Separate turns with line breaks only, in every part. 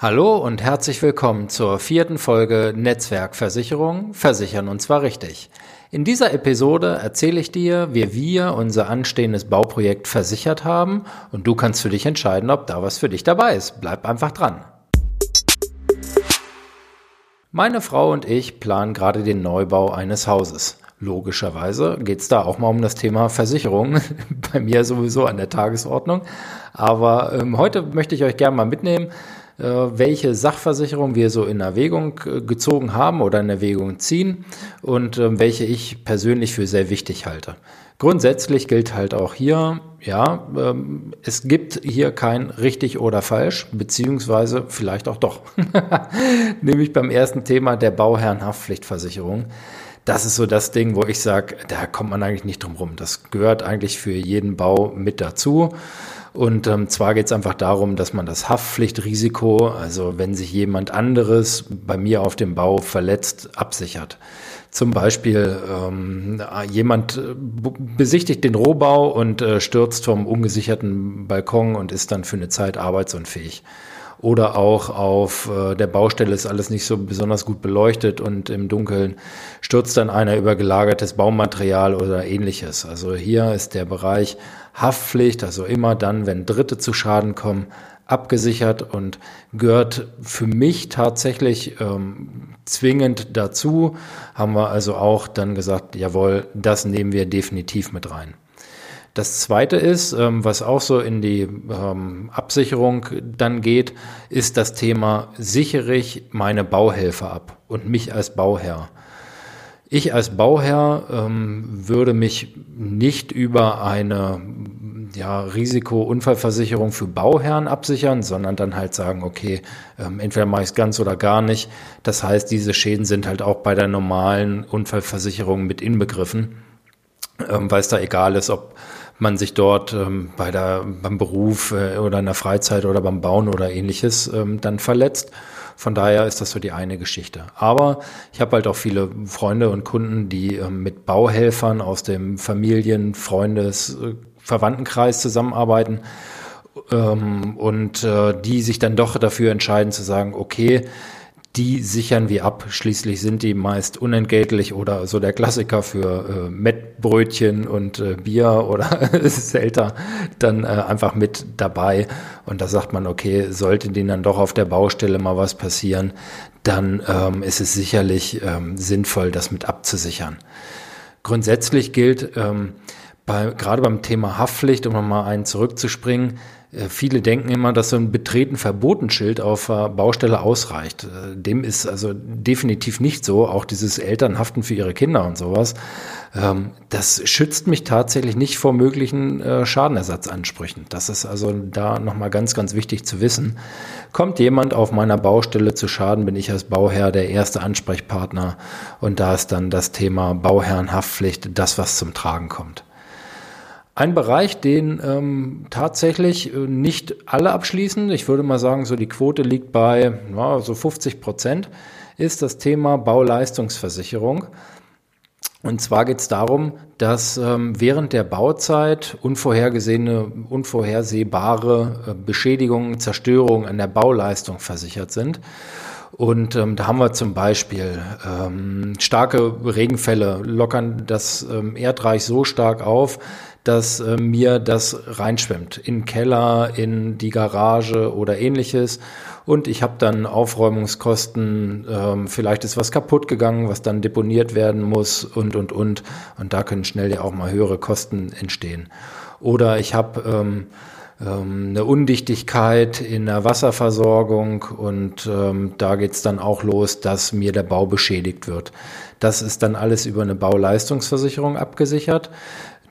Hallo und herzlich willkommen zur vierten Folge Netzwerkversicherung, versichern und zwar richtig. In dieser Episode erzähle ich dir, wie wir unser anstehendes Bauprojekt versichert haben und du kannst für dich entscheiden, ob da was für dich dabei ist. Bleib einfach dran. Meine Frau und ich planen gerade den Neubau eines Hauses. Logischerweise geht es da auch mal um das Thema Versicherung. Bei mir sowieso an der Tagesordnung. Aber ähm, heute möchte ich euch gerne mal mitnehmen, welche Sachversicherung wir so in Erwägung äh, gezogen haben oder in Erwägung ziehen und ähm, welche ich persönlich für sehr wichtig halte. Grundsätzlich gilt halt auch hier, ja, ähm, es gibt hier kein richtig oder falsch, beziehungsweise vielleicht auch doch. Nämlich beim ersten Thema der Bauherrenhaftpflichtversicherung. Das ist so das Ding, wo ich sage, da kommt man eigentlich nicht drum rum. Das gehört eigentlich für jeden Bau mit dazu. Und ähm, zwar geht es einfach darum, dass man das Haftpflichtrisiko, also wenn sich jemand anderes bei mir auf dem Bau verletzt, absichert. Zum Beispiel ähm, jemand äh, besichtigt den Rohbau und äh, stürzt vom ungesicherten Balkon und ist dann für eine Zeit arbeitsunfähig. Oder auch auf äh, der Baustelle ist alles nicht so besonders gut beleuchtet und im Dunkeln stürzt dann einer über gelagertes Baumaterial oder ähnliches. Also hier ist der Bereich Haftpflicht, also immer dann, wenn Dritte zu Schaden kommen, abgesichert und gehört für mich tatsächlich ähm, zwingend dazu. Haben wir also auch dann gesagt, jawohl, das nehmen wir definitiv mit rein. Das zweite ist, ähm, was auch so in die ähm, Absicherung dann geht, ist das Thema, sichere ich meine Bauhelfer ab und mich als Bauherr. Ich als Bauherr ähm, würde mich nicht über eine ja, Risiko-Unfallversicherung für Bauherren absichern, sondern dann halt sagen, okay, entweder mache ich es ganz oder gar nicht. Das heißt, diese Schäden sind halt auch bei der normalen Unfallversicherung mit inbegriffen, weil es da egal ist, ob man sich dort ähm, bei der, beim Beruf äh, oder in der Freizeit oder beim Bauen oder ähnliches ähm, dann verletzt. Von daher ist das so die eine Geschichte. Aber ich habe halt auch viele Freunde und Kunden, die ähm, mit Bauhelfern aus dem Familien-, Freundes-, äh, Verwandtenkreis zusammenarbeiten ähm, und äh, die sich dann doch dafür entscheiden zu sagen, okay, die sichern wir ab. Schließlich sind die meist unentgeltlich oder so der Klassiker für äh, Mettbrötchen und äh, Bier oder Selter dann äh, einfach mit dabei. Und da sagt man, okay, sollte denen dann doch auf der Baustelle mal was passieren, dann ähm, ist es sicherlich ähm, sinnvoll, das mit abzusichern. Grundsätzlich gilt, ähm, bei, gerade beim Thema Haftpflicht, um mal einen zurückzuspringen, viele denken immer, dass so ein betreten verboten Schild auf der Baustelle ausreicht. Äh, dem ist also definitiv nicht so. Auch dieses Elternhaften für ihre Kinder und sowas. Ähm, das schützt mich tatsächlich nicht vor möglichen äh, Schadenersatzansprüchen. Das ist also da nochmal ganz, ganz wichtig zu wissen. Kommt jemand auf meiner Baustelle zu Schaden, bin ich als Bauherr der erste Ansprechpartner. Und da ist dann das Thema Bauherrenhaftpflicht das, was zum Tragen kommt. Ein Bereich, den ähm, tatsächlich äh, nicht alle abschließen, ich würde mal sagen, so die Quote liegt bei ja, so 50 Prozent, ist das Thema Bauleistungsversicherung. Und zwar geht es darum, dass ähm, während der Bauzeit unvorhergesehene, unvorhersehbare äh, Beschädigungen, Zerstörungen an der Bauleistung versichert sind. Und ähm, da haben wir zum Beispiel ähm, starke Regenfälle, lockern das ähm, Erdreich so stark auf, dass äh, mir das reinschwemmt. In Keller, in die Garage oder ähnliches. Und ich habe dann Aufräumungskosten, ähm, vielleicht ist was kaputt gegangen, was dann deponiert werden muss und, und, und. Und da können schnell ja auch mal höhere Kosten entstehen. Oder ich habe ähm, ähm, eine Undichtigkeit in der Wasserversorgung und ähm, da geht's dann auch los, dass mir der Bau beschädigt wird. Das ist dann alles über eine Bauleistungsversicherung abgesichert.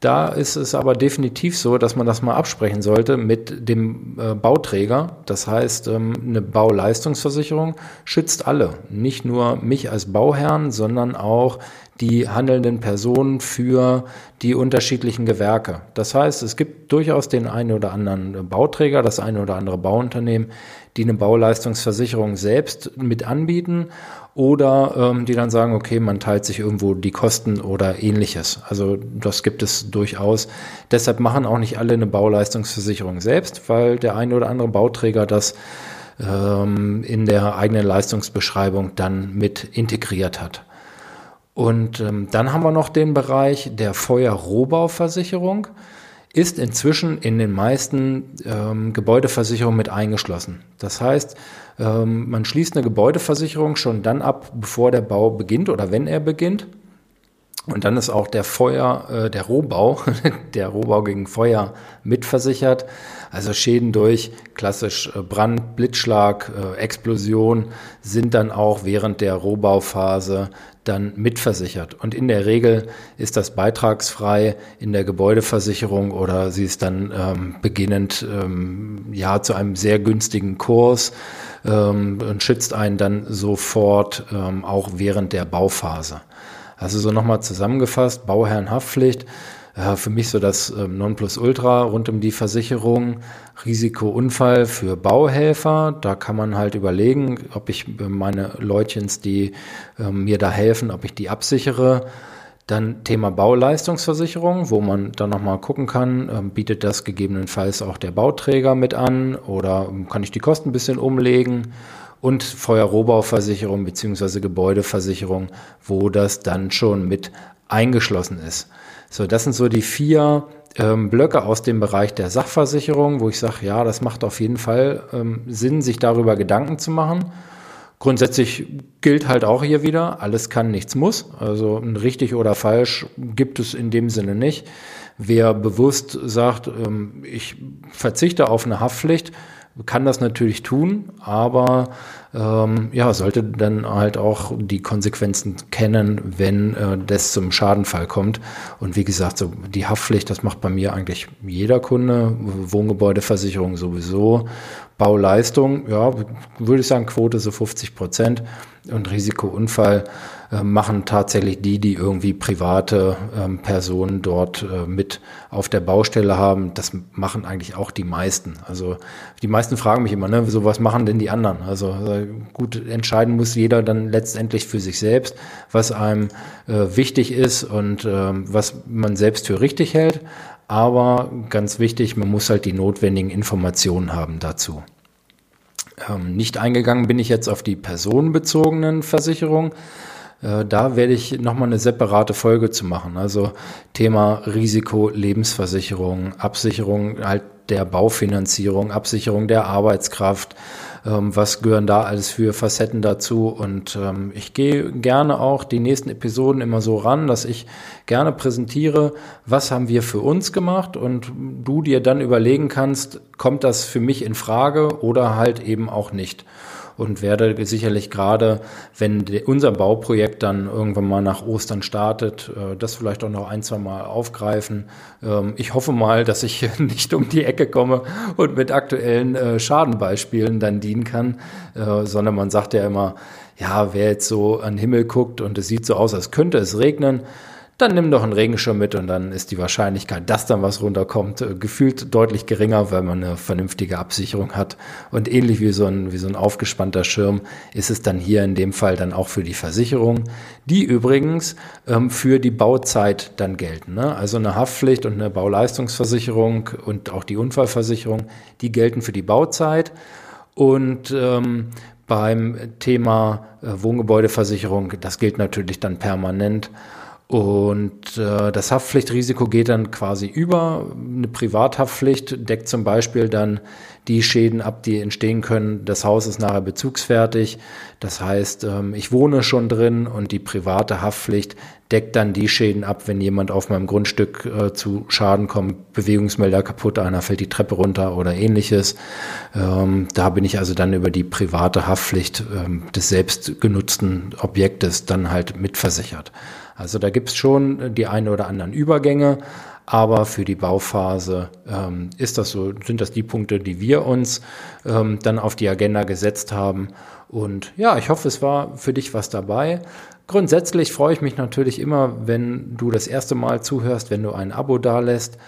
Da ist es aber definitiv so, dass man das mal absprechen sollte mit dem äh, Bauträger. Das heißt, ähm, eine Bauleistungsversicherung schützt alle, nicht nur mich als Bauherrn, sondern auch die handelnden Personen für die unterschiedlichen Gewerke. Das heißt, es gibt durchaus den einen oder anderen Bauträger, das eine oder andere Bauunternehmen, die eine Bauleistungsversicherung selbst mit anbieten oder ähm, die dann sagen, okay, man teilt sich irgendwo die Kosten oder ähnliches. Also das gibt es durchaus. Deshalb machen auch nicht alle eine Bauleistungsversicherung selbst, weil der eine oder andere Bauträger das ähm, in der eigenen Leistungsbeschreibung dann mit integriert hat. Und ähm, dann haben wir noch den Bereich der Feuerrohbauversicherung ist inzwischen in den meisten ähm, Gebäudeversicherungen mit eingeschlossen. Das heißt, ähm, man schließt eine Gebäudeversicherung schon dann ab, bevor der Bau beginnt oder wenn er beginnt. Und dann ist auch der Feuer, äh, der Rohbau, der Rohbau gegen Feuer mitversichert. Also Schäden durch klassisch äh, Brand, Blitzschlag, äh, Explosion sind dann auch während der Rohbauphase dann mitversichert. Und in der Regel ist das beitragsfrei in der Gebäudeversicherung oder sie ist dann ähm, beginnend ähm, ja zu einem sehr günstigen Kurs ähm, und schützt einen dann sofort ähm, auch während der Bauphase. Also so nochmal zusammengefasst, Bauherrenhaftpflicht, äh, für mich so das äh, Nonplusultra rund um die Versicherung, Risikounfall für Bauhelfer, da kann man halt überlegen, ob ich äh, meine Leutchens, die äh, mir da helfen, ob ich die absichere. Dann Thema Bauleistungsversicherung, wo man dann nochmal gucken kann, äh, bietet das gegebenenfalls auch der Bauträger mit an oder ähm, kann ich die Kosten ein bisschen umlegen? Und Feuerrohbauversicherung beziehungsweise Gebäudeversicherung, wo das dann schon mit eingeschlossen ist. So, das sind so die vier ähm, Blöcke aus dem Bereich der Sachversicherung, wo ich sage, ja, das macht auf jeden Fall ähm, Sinn, sich darüber Gedanken zu machen. Grundsätzlich gilt halt auch hier wieder, alles kann, nichts muss. Also ein richtig oder falsch gibt es in dem Sinne nicht. Wer bewusst sagt, ähm, ich verzichte auf eine Haftpflicht, kann das natürlich tun, aber ähm, ja, sollte dann halt auch die Konsequenzen kennen, wenn äh, das zum Schadenfall kommt. Und wie gesagt, so die Haftpflicht, das macht bei mir eigentlich jeder Kunde, Wohngebäudeversicherung sowieso. Bauleistung, ja, würde ich sagen, Quote so 50 Prozent und Risikounfall äh, machen tatsächlich die, die irgendwie private ähm, Personen dort äh, mit auf der Baustelle haben. Das machen eigentlich auch die meisten. Also die meisten fragen mich immer, ne, so was machen denn die anderen? Also äh, gut, entscheiden muss jeder dann letztendlich für sich selbst, was einem äh, wichtig ist und ähm, was man selbst für richtig hält. Aber ganz wichtig, man muss halt die notwendigen Informationen haben dazu. Ähm, nicht eingegangen bin ich jetzt auf die personenbezogenen Versicherungen. Äh, da werde ich nochmal eine separate Folge zu machen. Also Thema Risiko, Lebensversicherung, Absicherung halt der Baufinanzierung, Absicherung der Arbeitskraft, ähm, was gehören da alles für Facetten dazu. Und ähm, ich gehe gerne auch die nächsten Episoden immer so ran, dass ich gerne präsentiere, was haben wir für uns gemacht und du dir dann überlegen kannst, kommt das für mich in Frage oder halt eben auch nicht und werde sicherlich gerade, wenn unser Bauprojekt dann irgendwann mal nach Ostern startet, äh, das vielleicht auch noch ein, zwei Mal aufgreifen. Ähm, ich hoffe mal, dass ich nicht um die Ecke komme und mit aktuellen äh, Schadenbeispielen dann dienen kann, äh, sondern man sagt ja immer, ja, wer jetzt so an den Himmel guckt und es sieht so aus, als könnte es regnen, dann nimm doch einen Regenschirm mit und dann ist die Wahrscheinlichkeit, dass dann was runterkommt, äh, gefühlt deutlich geringer, weil man eine vernünftige Absicherung hat. Und ähnlich wie so ein, wie so ein aufgespannter Schirm ist es dann hier in dem Fall dann auch für die Versicherung, die übrigens ähm, für die Bauzeit dann gelten. Ne? Also eine Haftpflicht und eine Bauleistungsversicherung und auch die Unfallversicherung, die gelten für die Bauzeit. Und ähm, beim Thema äh, Wohngebäudeversicherung, das gilt natürlich dann permanent. Und äh, das Haftpflichtrisiko geht dann quasi über. Eine Privathaftpflicht deckt zum Beispiel dann die Schäden ab, die entstehen können. Das Haus ist nachher bezugsfertig. Das heißt, ähm, ich wohne schon drin und die private Haftpflicht deckt dann die Schäden ab, wenn jemand auf meinem Grundstück äh, zu Schaden kommt, Bewegungsmelder kaputt, einer fällt die Treppe runter oder ähnliches. Ähm, da bin ich also dann über die private Haftpflicht ähm, des selbstgenutzten Objektes dann halt mitversichert. Also da gibt es schon die eine oder anderen Übergänge, aber für die Bauphase ähm, ist das so, sind das die Punkte, die wir uns ähm, dann auf die Agenda gesetzt haben. Und ja, ich hoffe, es war für dich was dabei. Grundsätzlich freue ich mich natürlich immer, wenn du das erste Mal zuhörst, wenn du ein Abo dalässt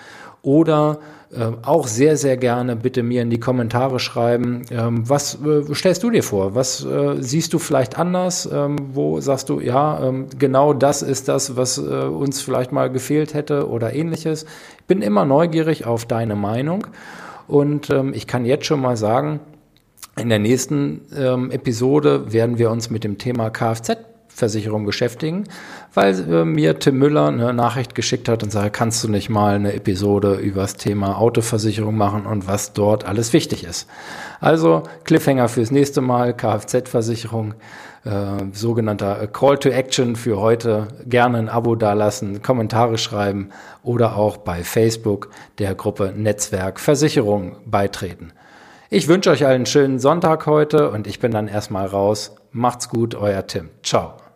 oder äh, auch sehr, sehr gerne bitte mir in die Kommentare schreiben, ähm, was äh, stellst du dir vor? Was äh, siehst du vielleicht anders? Ähm, wo sagst du, ja, ähm, genau das ist das, was äh, uns vielleicht mal gefehlt hätte oder ähnliches? Ich bin immer neugierig auf deine Meinung und ähm, ich kann jetzt schon mal sagen, In der nächsten ähm, Episode werden wir uns mit dem Thema Kfz Versicherung beschäftigen, weil äh, mir Tim Müller eine Nachricht geschickt hat und sagt, kannst du nicht mal eine Episode über das Thema Autoversicherung machen und was dort alles wichtig ist. Also Cliffhanger fürs nächste Mal, Kfz-Versicherung, äh, sogenannter Call to Action für heute. Gerne ein Abo dalassen, Kommentare schreiben oder auch bei Facebook der Gruppe Netzwerk Versicherung beitreten. Ich wünsche euch einen schönen Sonntag heute und ich bin dann erstmal raus. Macht's gut, euer Tim. Ciao.